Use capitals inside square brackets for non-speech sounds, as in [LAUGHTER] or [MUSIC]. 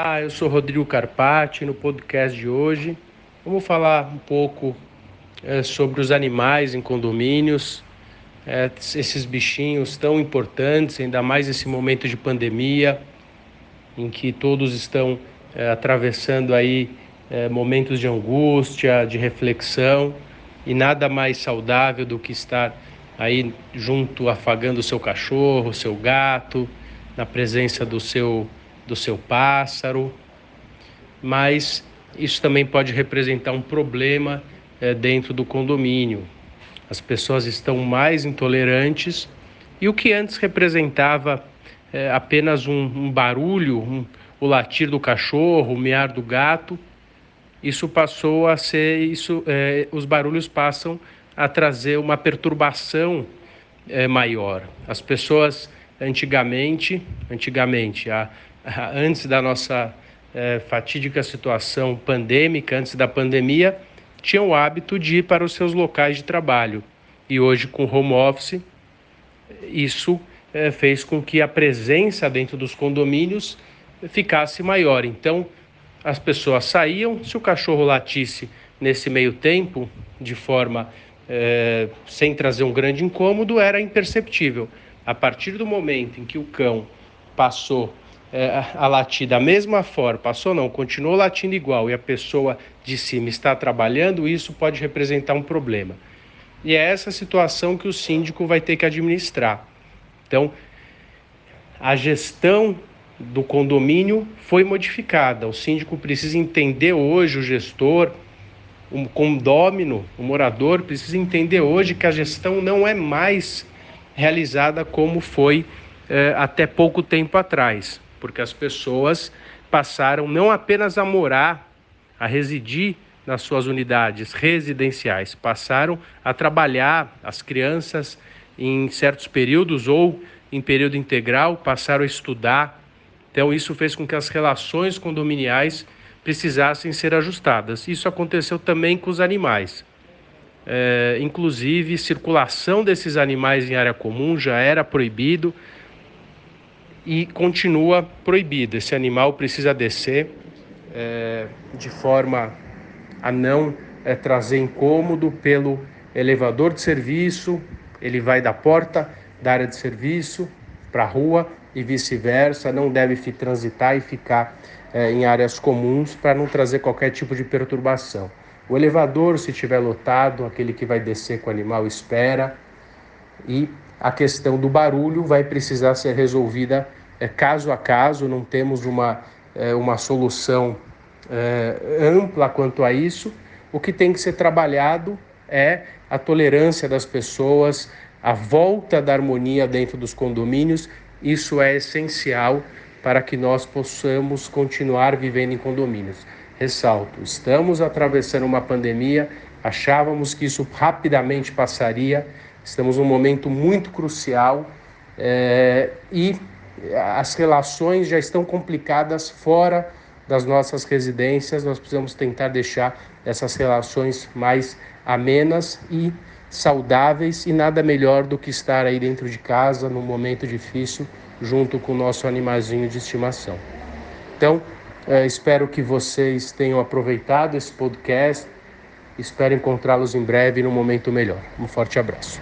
Olá, eu sou Rodrigo Carpati. No podcast de hoje, vamos falar um pouco é, sobre os animais em condomínios, é, esses bichinhos tão importantes, ainda mais nesse momento de pandemia, em que todos estão é, atravessando aí é, momentos de angústia, de reflexão, e nada mais saudável do que estar aí junto, afagando o seu cachorro, o seu gato, na presença do seu do seu pássaro, mas isso também pode representar um problema é, dentro do condomínio. As pessoas estão mais intolerantes e o que antes representava é, apenas um, um barulho, um, o latir do cachorro, o miar do gato, isso passou a ser isso. É, os barulhos passam a trazer uma perturbação maior. As pessoas antigamente, antigamente, a, [LAUGHS] antes da nossa é, fatídica situação pandêmica, antes da pandemia, tinham o hábito de ir para os seus locais de trabalho. E hoje, com home office, isso é, fez com que a presença dentro dos condomínios ficasse maior. Então, as pessoas saíam, se o cachorro latisse nesse meio tempo, de forma é, sem trazer um grande incômodo, era imperceptível. A partir do momento em que o cão passou é, a latir da mesma forma, passou não, continuou latindo igual e a pessoa de cima está trabalhando, isso pode representar um problema. E é essa situação que o síndico vai ter que administrar. Então, a gestão do condomínio foi modificada. O síndico precisa entender hoje, o gestor, o condômino, o morador, precisa entender hoje que a gestão não é mais realizada como foi é, até pouco tempo atrás porque as pessoas passaram não apenas a morar, a residir nas suas unidades residenciais, passaram a trabalhar, as crianças em certos períodos ou em período integral passaram a estudar. Então, isso fez com que as relações condominiais precisassem ser ajustadas. Isso aconteceu também com os animais. É, inclusive, circulação desses animais em área comum já era proibido e continua proibido. Esse animal precisa descer é, de forma a não é, trazer incômodo pelo elevador de serviço, ele vai da porta da área de serviço para a rua e vice-versa, não deve transitar e ficar é, em áreas comuns para não trazer qualquer tipo de perturbação. O elevador, se estiver lotado, aquele que vai descer com o animal espera e a questão do barulho vai precisar ser resolvida é, caso a caso, não temos uma, é, uma solução é, ampla quanto a isso. O que tem que ser trabalhado é a tolerância das pessoas, a volta da harmonia dentro dos condomínios. Isso é essencial para que nós possamos continuar vivendo em condomínios. Ressalto, estamos atravessando uma pandemia, achávamos que isso rapidamente passaria, estamos num momento muito crucial é, e as relações já estão complicadas fora das nossas residências, nós precisamos tentar deixar essas relações mais amenas e saudáveis e nada melhor do que estar aí dentro de casa num momento difícil junto com o nosso animalzinho de estimação. Então, é, espero que vocês tenham aproveitado esse podcast. Espero encontrá-los em breve num momento melhor. Um forte abraço.